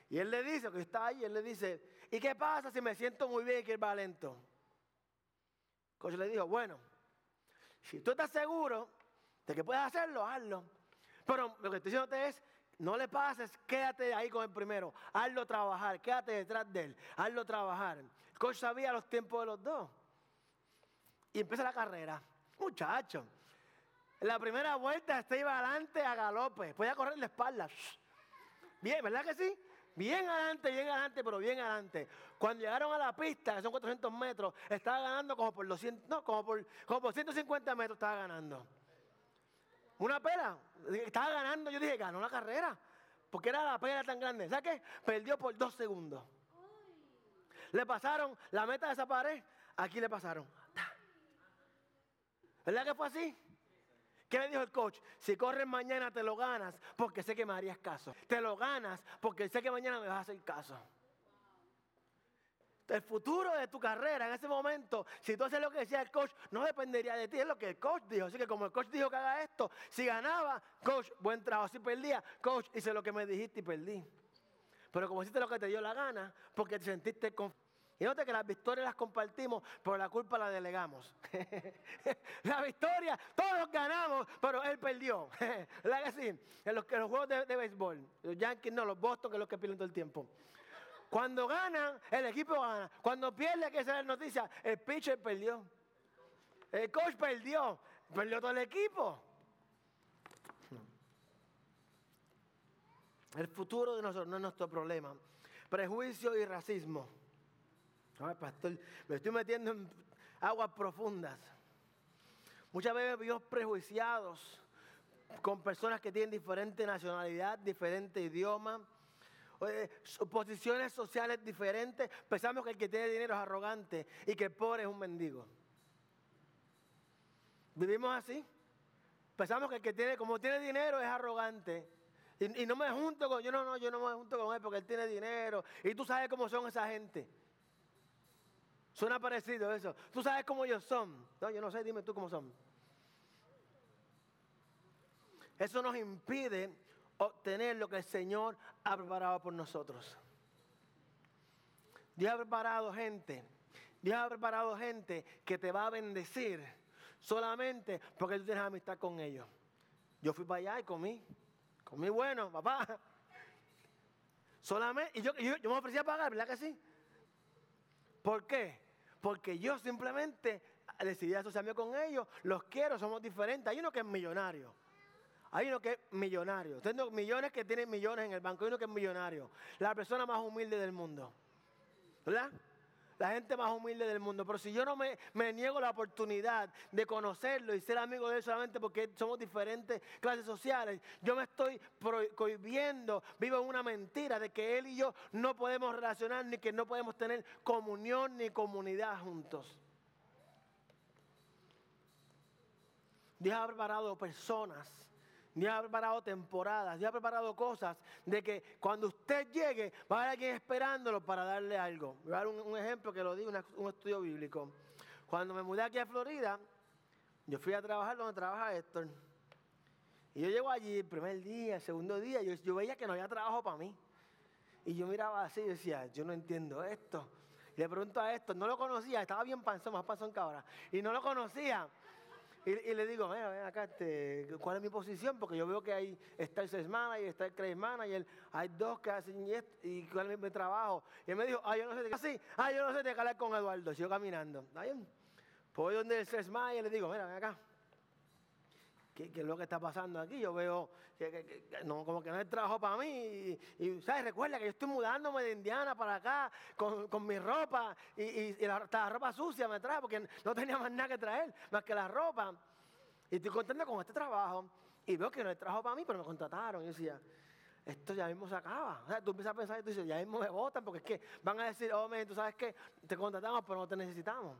Y él le dice, que está ahí, él le dice, ¿y qué pasa si me siento muy bien y que él va lento? Coach le dijo, bueno, si tú estás seguro de que puedes hacerlo, hazlo. Pero lo que estoy diciendo es, no le pases, quédate ahí con el primero, hazlo trabajar, quédate detrás de él, hazlo trabajar. Coach sabía los tiempos de los dos. Y empieza la carrera. Muchacho, en la primera vuelta este iba adelante a galope, podía correr la espalda. Bien, ¿verdad que sí? Bien adelante, bien adelante, pero bien adelante. Cuando llegaron a la pista, que son 400 metros, estaba ganando como por 200, no, como por, como por 150 metros estaba ganando. Una pera. Estaba ganando, yo dije, ganó la carrera. Porque era la pera tan grande. ¿Sabes qué? Perdió por dos segundos. Le pasaron la meta de esa pared, aquí le pasaron. ¿Verdad que fue así? ¿Qué le dijo el coach? Si corres mañana te lo ganas porque sé que me harías caso. Te lo ganas porque sé que mañana me vas a hacer caso. El futuro de tu carrera en ese momento, si tú haces lo que decía el coach, no dependería de ti, es lo que el coach dijo. Así que como el coach dijo que haga esto, si ganaba, coach, buen trabajo. Si perdía, coach, hice lo que me dijiste y perdí. Pero como hiciste lo que te dio la gana, porque te sentiste con y note que las victorias las compartimos, pero la culpa la delegamos. la victoria, todos ganamos, pero él perdió. ¿Verdad que sí? En los, juegos de, béisbol, los Yankees no, los Boston, que es los que pierden todo el tiempo. Cuando ganan, el equipo gana. Cuando pierde, que sea la noticia, el pitcher perdió. El coach perdió. Perdió todo el equipo. El futuro de nosotros no es nuestro problema. Prejuicio y racismo. Ay, pastor, me estoy metiendo en aguas profundas. Muchas veces vivimos prejuiciados con personas que tienen diferente nacionalidad, diferente idioma, posiciones sociales diferentes. Pensamos que el que tiene dinero es arrogante y que el pobre es un mendigo. Vivimos así. Pensamos que el que tiene, como tiene dinero, es arrogante. Y, y, no me junto con, yo no, no, yo no me junto con él porque él tiene dinero. Y tú sabes cómo son esa gente. Suena parecido eso. ¿Tú sabes cómo ellos son? No, yo no sé, dime tú cómo son. Eso nos impide obtener lo que el Señor ha preparado por nosotros. Dios ha preparado gente. Dios ha preparado gente que te va a bendecir solamente porque tú tienes amistad con ellos. Yo fui para allá y comí. Comí bueno, papá. Solamente, y yo, yo, yo me ofrecía a pagar, ¿verdad que sí? ¿Por qué? Porque yo simplemente decidí asociarme con ellos, los quiero, somos diferentes. Hay uno que es millonario. Hay uno que es millonario. Tengo millones que tienen millones en el banco. Hay uno que es millonario. La persona más humilde del mundo. ¿Verdad? La gente más humilde del mundo. Pero si yo no me, niego la oportunidad de conocerlo y ser amigo de él solamente porque somos diferentes clases sociales, yo me estoy prohibiendo, vivo en una mentira de que él y yo no podemos relacionar ni que no podemos tener comunión ni comunidad juntos. Dios ha preparado personas Dios ha preparado temporadas, Dios ha preparado cosas de que cuando usted llegue va a haber alguien esperándolo para darle algo. Voy a dar un, ejemplo que lo digo, un estudio bíblico. Cuando me mudé aquí a Florida, yo fui a trabajar donde trabaja Héctor. Y yo llego allí el primer día, el segundo día, yo, yo veía que no había trabajo para mí. Y yo miraba así y decía, yo no entiendo esto. Y le pregunto a Héctor, no lo conocía, estaba bien panzón, más panzón que ahora. Y no lo conocía. Y, le digo, ven acá, este, ¿cuál es mi posición? Porque yo veo que ahí está el sales y está el credit manager, hay dos que hacen esto, y cuál es mi trabajo. Y él me dijo, ah, yo no sé de qué, ah, yo no sé de hablar con Eduardo, sigo caminando. Ahí, voy donde el sales y le digo, mira, ven acá. ¿Qué, es lo que está pasando aquí? Yo veo que, no, como que no hay trabajo para mí. Y, ¿sabes? Recuerda que yo estoy mudándome de Indiana para acá con, mi ropa y, la, la, ropa sucia me trae porque no tenía más nada que traer, más que la ropa. Y estoy contento con este trabajo. Y veo que no hay trabajo para mí, pero me contrataron. Y yo decía, esto ya mismo se acaba. O sea, tú empiezas a pensar y tú dices, ya mismo me votan porque es que van a decir, oh, tú sabes que te contratamos, pero no te necesitamos.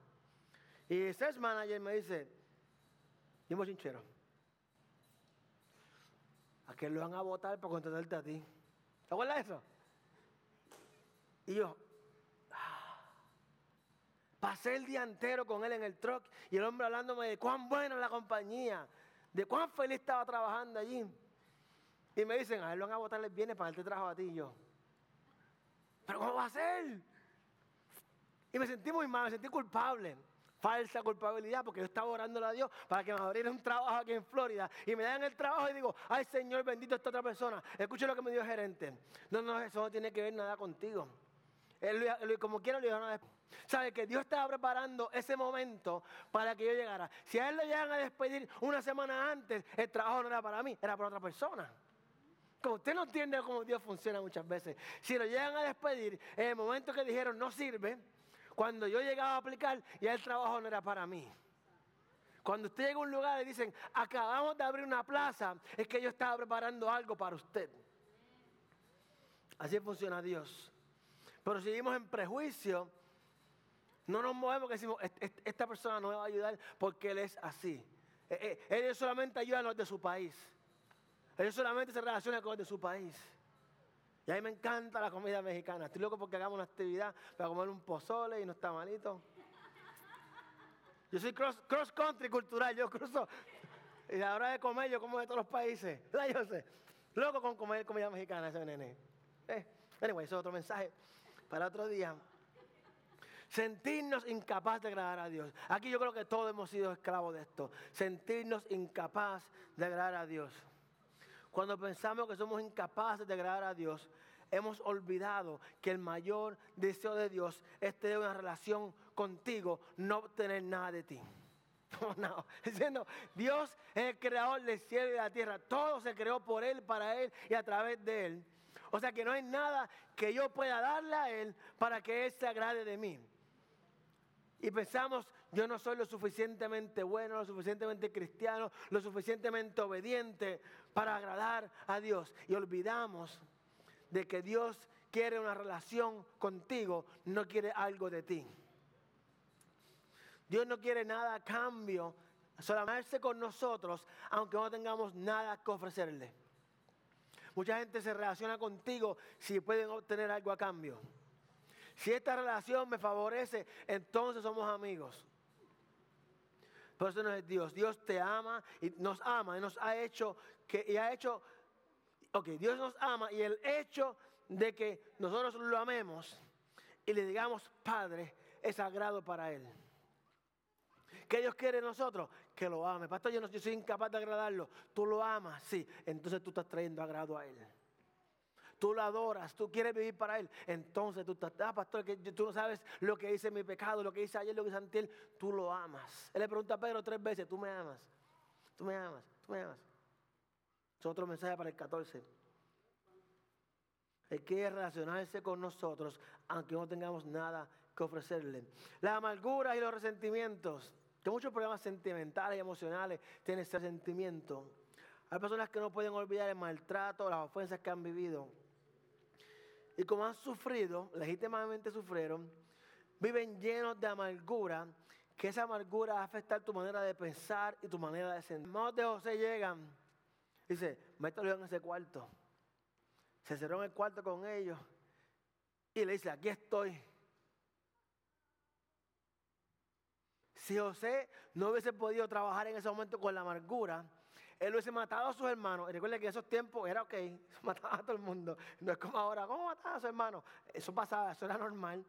Y el sales manager me dice, yo chinchero. ¿A lo van a votar para contratarte a ti? ¿Te acuerdas eso? Y yo, ah". pasé el día entero con él en el truck y el hombre hablándome de cuán buena la compañía, de cuán feliz estaba trabajando allí. Y me dicen, a él lo van a votar el viernes para darte trabajo a ti y yo. ¿Pero cómo va a ser? Y me sentí muy mal, me sentí culpable. Falsa culpabilidad, porque yo estaba orando a Dios para que me abriera un trabajo aquí en Florida. Y me dan el trabajo y digo, ay Señor, bendito esta otra persona. Escuche lo que me dio el gerente. No, no, eso no tiene que ver nada contigo. Él, como quiera lo iban a Sabe que Dios estaba preparando ese momento para que yo llegara. Si a él lo llegan a despedir una semana antes, el trabajo no era para mí, era para otra persona. Como usted no entiende cómo Dios funciona muchas veces. Si lo llegan a despedir, en el momento que dijeron no sirve, cuando yo llegaba a aplicar, ya el trabajo no era para mí. Cuando usted llega a un lugar y dicen, acabamos de abrir una plaza, es que yo estaba preparando algo para usted. Así funciona Dios. Pero si seguimos en prejuicio, no nos movemos que decimos, esta persona no me va a ayudar porque él es así. Eh, eh, él solamente ayuda a los de su país. Ellos solamente se relacionan con los de su país. Y a mí me encanta la comida mexicana. Estoy loco porque hagamos una actividad para comer un pozole y no está malito. Yo soy cross, country cultural, yo cruzo. Y a la hora de comer, yo como de todos los países. Yo sé. Loco con comer comida mexicana, ese nene. Eh, anyway, eso es otro mensaje para otro día. Sentirnos incapaces de agradar a Dios. Aquí yo creo que todos hemos sido esclavos de esto. Sentirnos incapaces de agradar a Dios. Cuando pensamos que somos incapaces de agradar a Dios, hemos olvidado que el mayor deseo de Dios es tener una relación contigo, no obtener nada de ti. No, no. Dios es el creador del cielo y de la tierra. Todo se creó por Él, para Él y a través de Él. O sea que no hay nada que yo pueda darle a Él para que Él se agrade de mí. Y pensamos, yo no soy lo suficientemente bueno, lo suficientemente cristiano, lo suficientemente obediente para agradar a Dios. Y olvidamos de que Dios quiere una relación contigo, no quiere algo de ti. Dios no quiere nada a cambio, solamente con nosotros, aunque no tengamos nada que ofrecerle. Mucha gente se relaciona contigo si pueden obtener algo a cambio. Si esta relación me favorece, entonces somos amigos. Por eso no es Dios. Dios te ama y nos ama y nos ha hecho que y ha hecho ok, Dios nos ama y el hecho de que nosotros lo amemos y le digamos Padre es sagrado para Él. ¿Qué Dios quiere de nosotros? Que lo ame. Pastor, yo, no, yo soy incapaz de agradarlo. Tú lo amas, sí. Entonces tú estás trayendo agrado a Él tú lo adoras, tú quieres vivir para Él, entonces tú estás, ah, pastor, que tú no sabes lo que hice mi pecado, lo que hice ayer, lo que hice ante Él, tú lo amas. Él le pregunta a Pedro tres veces, tú me amas, tú me amas, tú me amas. Es otro mensaje para el 14. Él quiere relacionarse con nosotros, aunque no tengamos nada que ofrecerle. La amargura y los resentimientos, que muchos problemas sentimentales y emocionales tienen ese sentimiento. Hay personas que no pueden olvidar el maltrato, las ofensas que han vivido. Y como han sufrido, legítimamente sufrieron, viven llenos de amargura, que esa amargura va a afectar tu manera de pensar y tu manera de sentir. Los de José llegan, dice, mételo en ese cuarto. Se cerró en el cuarto con ellos y le dice, aquí estoy. Si José no hubiese podido trabajar en ese momento con la amargura, él hubiese matado a sus hermanos. Y recuerda que en esos tiempos era ok, mataba a todo el mundo. No es como ahora, ¿cómo mataba a sus hermanos? Eso pasaba, eso era normal.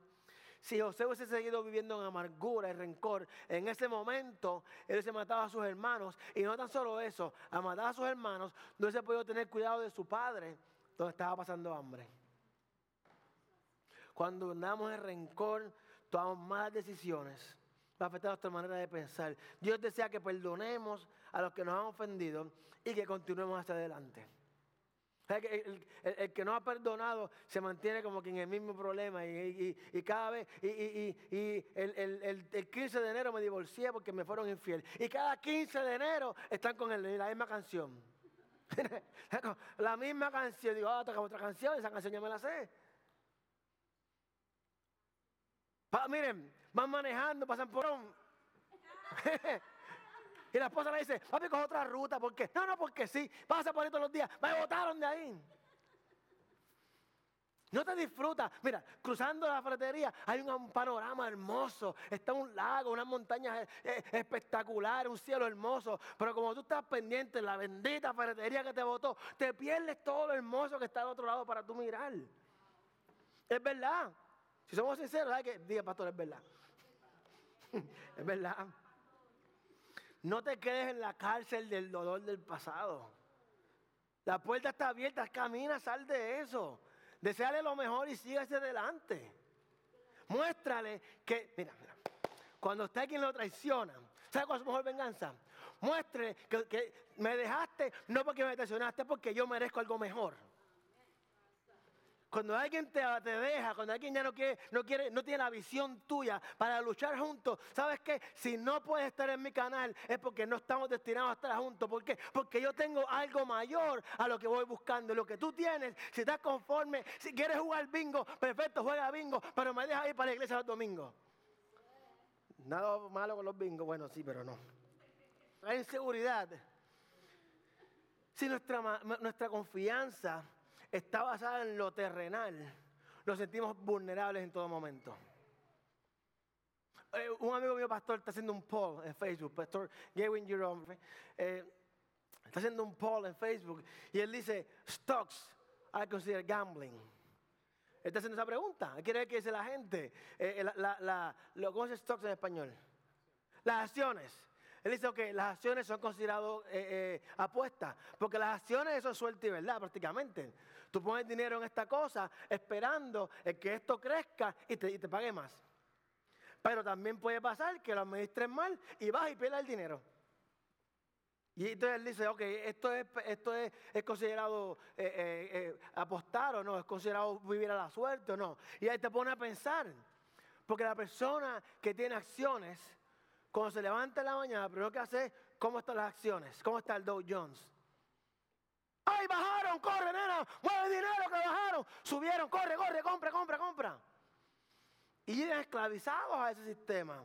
Si José hubiese seguido viviendo en amargura y rencor, en ese momento él hubiese matado a sus hermanos. Y no tan solo eso, a matar a sus hermanos, no hubiese podido tener cuidado de su padre, donde estaba pasando hambre. Cuando andamos en rencor, tomamos malas decisiones va a afectar nuestra manera de pensar. Dios desea que perdonemos a los que nos han ofendido y que continuemos hacia adelante. El, que no ha perdonado se mantiene como que en el mismo problema y, cada vez, y, el, 15 de enero me divorcié porque me fueron infiel. Y cada 15 de enero están con la misma canción. la misma canción. Digo, ah, toca otra canción, esa canción ya me la sé. miren, van manejando, pasan por un... Y la esposa le dice, papi, coge otra ruta. ¿Por qué? No, no, porque sí. Pasa por ahí todos los días. Me botaron de ahí. No te disfrutas. Mira, cruzando la ferretería hay un, panorama hermoso. Está un lago, unas montañas eh, espectaculares, un cielo hermoso. Pero como tú estás pendiente en la bendita ferretería que te botó, te pierdes todo lo hermoso que está al otro lado para tú mirar. Es verdad. Si somos sinceros, hay que diga, pastor, es verdad. es verdad. No te quedes en la cárcel del dolor del pasado. La puerta está abierta, camina, sal de eso. Deseale lo mejor y siga hacia adelante. Muéstrale que, mira, mira, cuando está quien lo traiciona, ¿sabe cuál es su mejor venganza? Muestre que, que me dejaste no porque me traicionaste, porque yo merezco algo mejor. Cuando alguien te, deja, cuando alguien ya no quiere, no quiere, no tiene la visión tuya para luchar juntos, ¿sabes qué? Si no puedes estar en mi canal es porque no estamos destinados a estar juntos. ¿Por qué? Porque yo tengo algo mayor a lo que voy buscando. Lo que tú tienes, si estás conforme, si quieres jugar bingo, perfecto, juega bingo, pero me dejas ir para la iglesia los domingos. Nada malo con los bingos, bueno, sí, pero no. Hay inseguridad. Si nuestra, nuestra confianza está basada en lo terrenal, nos sentimos vulnerables en todo momento. Eh, un amigo mío, pastor, está haciendo un poll en Facebook, pastor Gavin Jerome, eh, está haciendo un poll en Facebook y él dice, stocks I consider gambling. Él está haciendo esa pregunta. ¿Qué quiere que dice la gente? Eh, ¿Cómo se stocks en español? Las acciones. Él dice, que las acciones son consideradas apuestas, porque las acciones es suerte y verdad prácticamente. Tú pones dinero en esta cosa esperando que esto crezca y te, pague más. Pero también puede pasar que lo administres mal y vas y pierdas el dinero. Y entonces él dice, ok, esto es, esto es, considerado eh, eh, eh, apostar o no, es considerado vivir a la suerte o no. Y ahí te pone a pensar, porque la persona que tiene acciones, cuando se levanta en la mañana, primero que hace, ¿cómo están las acciones? ¿Cómo está el Dow Jones? ¡Ay, bajaron! ¡Corre, nena! ¡Mueve dinero que bajaron! Subieron, corre, corre, compra, compra, compra. Y llegan esclavizados a ese sistema.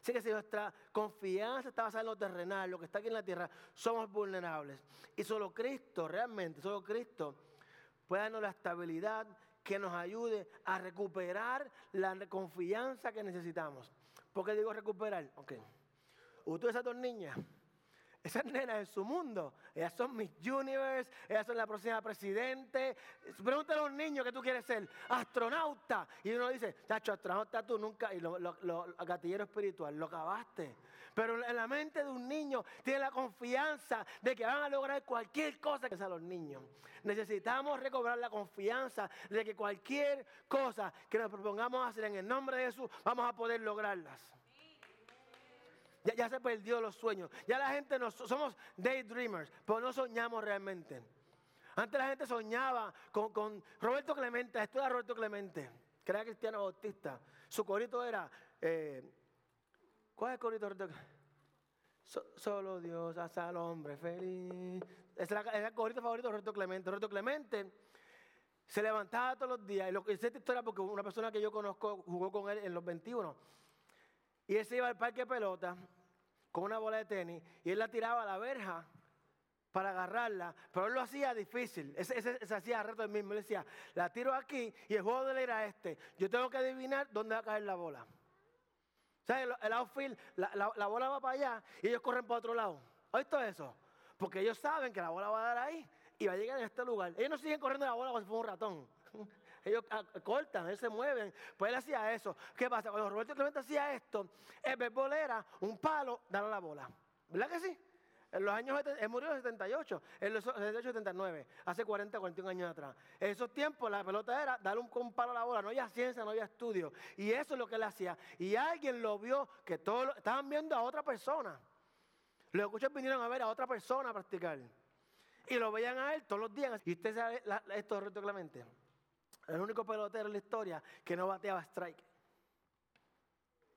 Así que si nuestra confianza está basada en lo terrenal, lo que está aquí en la tierra, somos vulnerables. Y solo Cristo, realmente, solo Cristo puede darnos la estabilidad que nos ayude a recuperar la confianza que necesitamos. ¿Por qué digo recuperar? Ok. Usted esas dos niñas esas nenas en su mundo, ellas son mis Universe, ellas son la próxima presidente. Pregúntale a un niño que tú quieres ser, astronauta. Y uno dice, chacho, astronauta tú nunca, y lo, lo, gatillero espiritual, lo acabaste. Pero en la mente de un niño tiene la confianza de que van a lograr cualquier cosa que sea los niños. Necesitamos recobrar la confianza de que cualquier cosa que nos propongamos hacer en el nombre de Jesús, vamos a poder lograrlas. Ya, se perdió los sueños. Ya la gente no somos daydreamers, pero no soñamos realmente. Antes la gente soñaba con, Roberto Clemente, esto era Roberto Clemente, que era cristiano bautista. Su corito era. Eh, ¿Cuál es el corito Roberto Solo Dios hace al hombre feliz. Ese era, el corito favorito de Roberto Clemente. Roberto Clemente se levantaba todos los días. Y lo que esta historia porque una persona que yo conozco jugó con él en los 21. Y él se iba al parque de pelota con una bola de tenis y él la tiraba a la verja para agarrarla, pero él lo hacía difícil, ese, se hacía reto él mismo, él decía, la tiro aquí y el juego de él era este, yo tengo que adivinar dónde va a caer la bola. O sea, el, outfield, la, bola va para allá y ellos corren para otro lado. ¿Oíste eso? Porque ellos saben que la bola va a dar ahí y va a llegar en este lugar. Ellos no siguen corriendo la bola como si fuera un ratón ellos ah, cortan, ellos se mueven. Pues él hacía eso. ¿Qué pasa? Cuando Roberto Clemente hacía esto, el béisbol era un palo, darle la bola. ¿Verdad que sí? En los años, él murió en el 78, en los 78, 79, hace 40, 41 años atrás. En esos tiempos la pelota era darle un, un palo a la bola, no había ciencia, no había estudio. Y eso es lo que él hacía. Y alguien lo vio, que todos estaban viendo a otra persona. Los escuchos vinieron a ver a otra persona a practicar. Y lo veían a él todos los días. Y usted sabe esto, Reto Clemente. El único pelotero en la historia que no bateaba strike.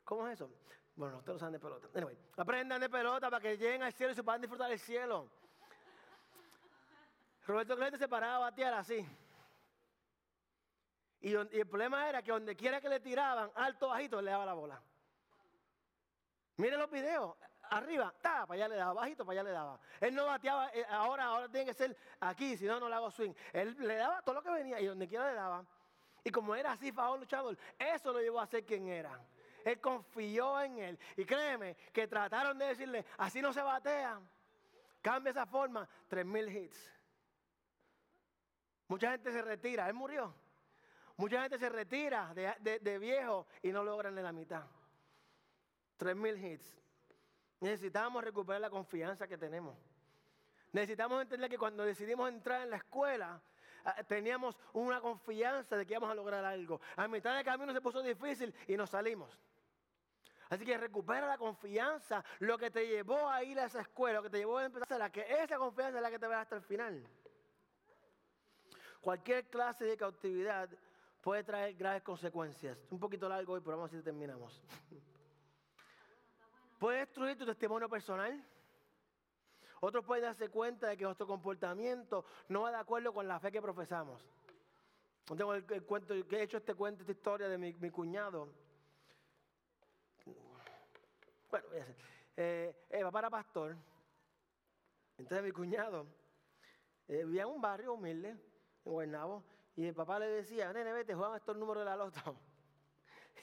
¿Cómo es eso? Bueno, ustedes no saben de pelota. Anyway, aprendan de pelota para que lleguen al cielo y se puedan disfrutar del cielo. Roberto Clemente se paraba a batear así. Y, y, el problema era que donde quiera que le tiraban, alto bajito, le daba la bola. Miren los videos arriba, ta, para allá le daba, bajito, para allá le daba. Él no bateaba, eh, ahora, ahora tiene que ser aquí, si no, no le hago swing. Él le daba todo lo que venía y donde quiera le daba. Y como era así, fajón luchador, eso lo llevó a ser quien era. Él confió en él. Y créeme que trataron de decirle, así no se batea. Cambia esa forma, 3.000 hits. Mucha gente se retira, él murió. Mucha gente se retira de, de viejo y no logran ni la mitad. 3.000 hits. Necesitamos recuperar la confianza que tenemos. Necesitamos entender que cuando decidimos entrar en la escuela, ah, teníamos una confianza de que íbamos a lograr algo. A mitad de camino se puso difícil y nos salimos. Así que recupera la confianza, lo que te llevó a ir a esa escuela, lo que te llevó a empezar, a que esa confianza es la que te va hasta el final. Cualquier clase de cautividad puede traer graves consecuencias. Un poquito largo hoy, pero vamos a ver si terminamos. Puede destruir tu testimonio personal. Otros pueden darse cuenta de que nuestro comportamiento no va de acuerdo con la fe que profesamos. Tengo el, cuento, que he hecho este cuento, esta historia de mi, cuñado. Bueno, voy a hacer. Eh, papá era pastor. Entonces mi cuñado eh, vivía en un barrio humilde, en Guaynabo, y el papá le decía, nene, vete, juegan estos números de la loto.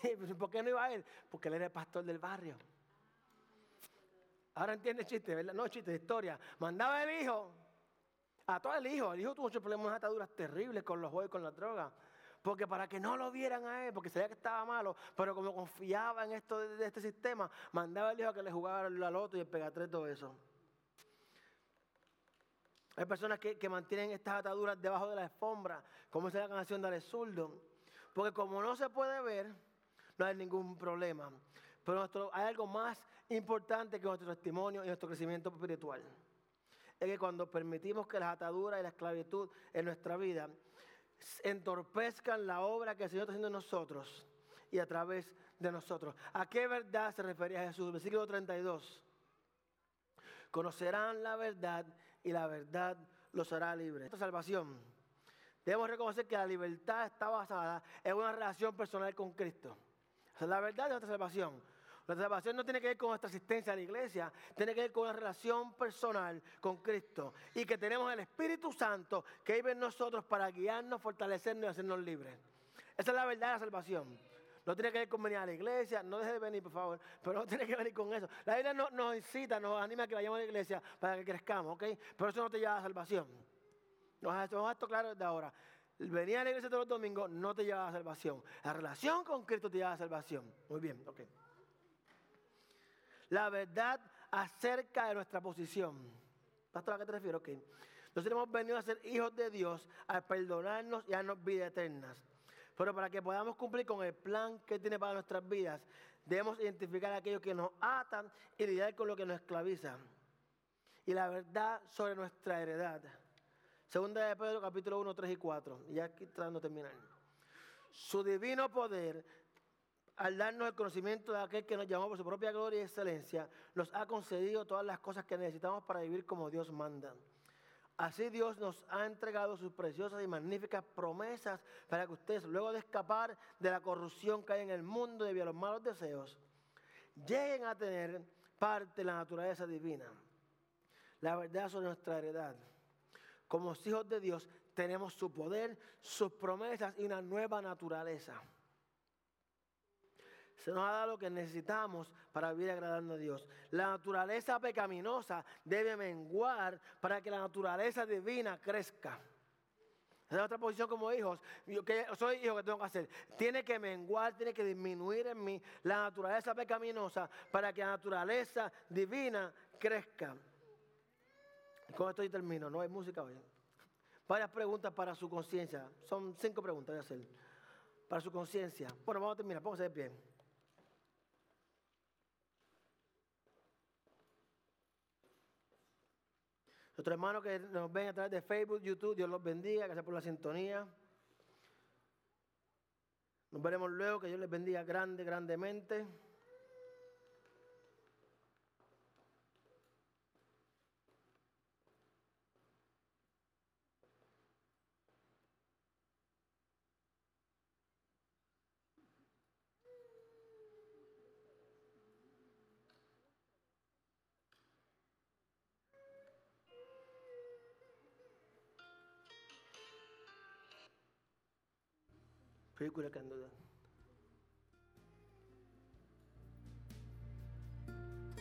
¿Por qué no iba a él? Porque él era el pastor del barrio. Ahora entiende el chiste, ¿verdad? No, chiste, historia. Mandaba el hijo, a todo el hijo. El hijo tuvo muchos problemas de ataduras terribles con los juegos y con la droga. Porque para que no lo vieran a él, porque sabía que estaba malo, pero como confiaba en esto de, este sistema, mandaba al hijo a que le jugara la loto y el pegatré, todo eso. Hay personas que, mantienen estas ataduras debajo de la alfombra, como es la canción de Zurdo. Porque como no se puede ver, no hay ningún problema. Pero hay algo más importante que nuestro testimonio y nuestro crecimiento espiritual. Es que cuando permitimos que las ataduras y la esclavitud en nuestra vida entorpezcan la obra que el Señor está haciendo en nosotros y a través de nosotros. ¿A qué verdad se refería Jesús? Versículo 32. Conocerán la verdad y la verdad los hará libres. Esta salvación. Debemos reconocer que la libertad está basada en una relación personal con Cristo. Esa es la verdad de nuestra salvación. La salvación no tiene que ver con nuestra asistencia a la iglesia, tiene que ver con una relación personal con Cristo. Y que tenemos el Espíritu Santo que vive en nosotros para guiarnos, fortalecernos y hacernos libres. Esa es la verdad de la salvación. No tiene que ver con venir a la iglesia, no deje de venir, por favor, pero no tiene que ver con eso. La Biblia nos incita, nos anima a que vayamos a la iglesia para que crezcamos, ¿ok? Pero eso no te lleva a la salvación. Vamos a esto claro desde ahora. Venir a la iglesia todos los domingos no te lleva a la salvación. La relación con Cristo te lleva a la salvación. Muy bien, ok la verdad acerca de nuestra posición. Pastor, ¿a qué te refieres? Ok. Nosotros hemos venido a ser hijos de Dios, a perdonarnos y a darnos vida eternas. Pero para que podamos cumplir con el plan que tiene para nuestras vidas, debemos identificar aquello que nos atan y lidiar con lo que nos esclaviza. Y la verdad sobre nuestra heredad. Segunda de Pedro, capítulo 1, 3 y 4. Y aquí tratando de terminar. Su divino poder al darnos el conocimiento de aquel que nos llamó por su propia gloria y excelencia, nos ha concedido todas las cosas que necesitamos para vivir como Dios manda. Así Dios nos ha entregado sus preciosas y magníficas promesas para que ustedes, luego de escapar de la corrupción que hay en el mundo debido a los malos deseos, lleguen a tener parte de la naturaleza divina. La verdad sobre nuestra heredad. Como hijos de Dios tenemos su poder, sus promesas y una nueva naturaleza se nos ha dado lo que necesitamos para vivir agradando a Dios. La naturaleza pecaminosa debe menguar para que la naturaleza divina crezca. Esa es nuestra posición como hijos. Yo que soy hijo que tengo que hacer. Tiene que menguar, tiene que disminuir en mí la naturaleza pecaminosa para que la naturaleza divina crezca. Con esto y termino, no hay música hoy. Varias preguntas para su conciencia. Son cinco preguntas, voy a hacer. Para su conciencia. Bueno, vamos a terminar, póngase de pie. Nuestros hermanos que nos ven a través de Facebook, YouTube, Dios los bendiga, gracias por la sintonía. Nos veremos luego, que Dios les bendiga grande, grandemente.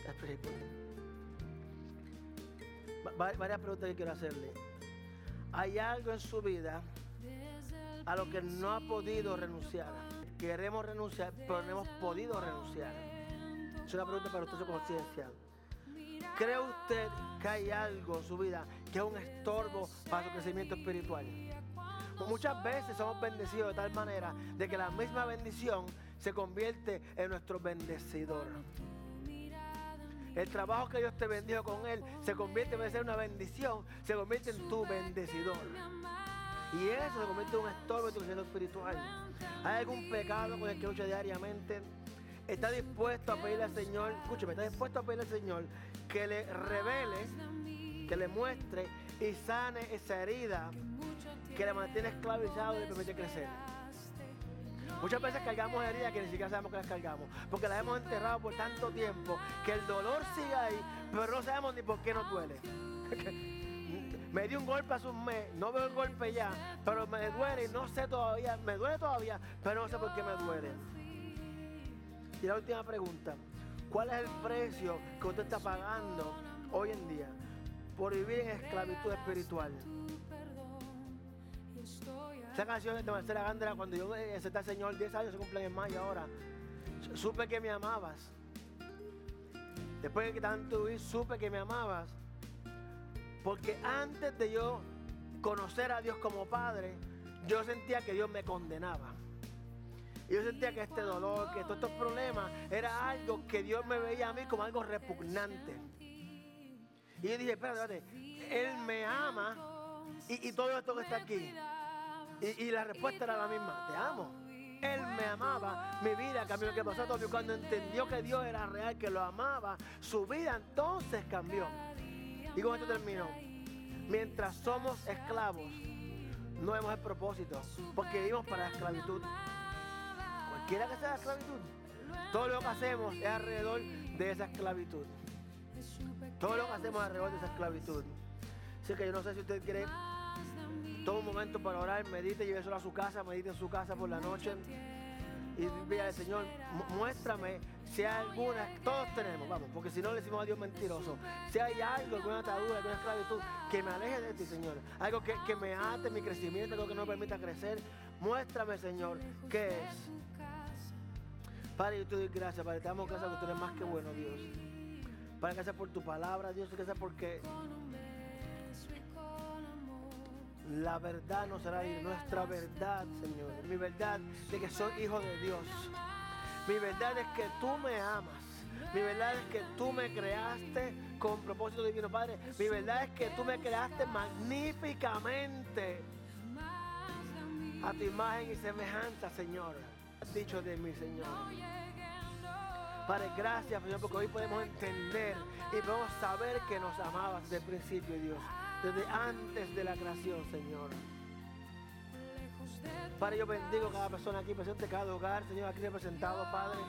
Es película. varias preguntas que quiero hacerle. ¿Hay algo en su vida a lo que no ha podido renunciar? Queremos renunciar, pero no hemos podido renunciar. Es una pregunta para usted su conciencia. ¿Cree usted que hay algo en su vida que es un estorbo para su crecimiento espiritual? Muchas veces somos bendecidos de tal manera de que la misma bendición se convierte en nuestro bendecidor. El trabajo que Dios te bendijo con él se convierte en ser una bendición, se convierte en tu bendecidor. Y eso se convierte en un estorbo en tu crecimiento espiritual. ¿Hay algún pecado con el que lucha diariamente? ¿Está dispuesto a pedirle al Señor, escúcheme, está dispuesto a pedirle al Señor que le revele, que le muestre y sane esa herida que le mantiene esclavizado y le permite crecer. Muchas veces cargamos heridas que ni siquiera sabemos que las cargamos, porque las hemos enterrado por tanto tiempo que el dolor sigue ahí, pero no sabemos ni por qué nos duele. me di un golpe hace un mes, no veo el golpe ya, pero me duele y no sé todavía, me duele todavía, pero no sé por qué me duele. Y la última pregunta, ¿cuál es el precio que usted está pagando hoy en día por vivir en esclavitud espiritual? Esa canción de Marcela Gándara, cuando yo acepté al Señor, 10 años se cumplen en mayo ahora. Supe que me amabas. Después de que tanto vi, supe que me amabas. Porque antes de yo conocer a Dios como Padre, yo sentía que Dios me condenaba. Y yo sentía que este dolor, que todos estos problemas, era algo que Dios me veía a mí como algo repugnante. Y yo dije, espérate, Él me ama y, y todo esto que está aquí y, la respuesta era la misma, te amo. Él me amaba, mi vida cambió. que pasó cuando entendió que Dios era real, que lo amaba, su vida entonces cambió. Y con esto termino. Mientras somos esclavos, no vemos el propósito, porque vivimos para la esclavitud. Cualquiera que sea la esclavitud, todo lo que hacemos es alrededor de esa esclavitud. Todo lo que hacemos es alrededor de esa esclavitud. Así que yo no sé si usted quiere Toma un momento para orar, medite, lléveselo a su casa, medite en su casa por la noche. Y diga al Señor, muéstrame si hay alguna, todos tenemos, vamos, porque si no le decimos a Dios mentiroso. Si hay algo, alguna atadura, alguna esclavitud, que me aleje de ti, Señor. Algo que, que me ate mi crecimiento, algo que no me permita crecer. Muéstrame, Señor, qué es. Padre, yo te doy gracias, Padre. Te damos gracias porque tú eres más que bueno, Dios. Padre, gracias por tu palabra, Dios. Gracias porque la verdad no será nuestra verdad, Señor. Mi verdad de que soy hijo de Dios. Mi verdad es que tú me amas. Mi verdad es que tú me creaste con propósito divino, Padre. Mi verdad es que tú me creaste magníficamente a tu imagen y semejanza, Señor. Has dicho de mí, Señor. Padre, gracias, Señor, porque hoy podemos entender y podemos saber que nos amabas desde el principio, Dios desde antes de la creación, Señor. Padre, yo bendigo a cada persona aquí presente, cada hogar, Señor, aquí representado, Padre.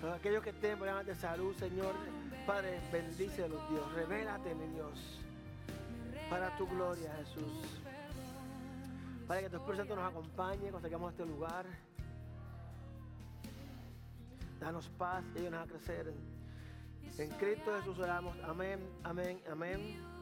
Todos aquellos que estén problemas de salud, Señor, Padre, bendícelos, Dios. Revélate, mi Dios, para tu gloria, Jesús. Para que tu Espíritu Santo nos acompañe cuando este lugar. Danos paz y ayúdanos a crecer. En Cristo Jesús oramos. Amén, amén, amén.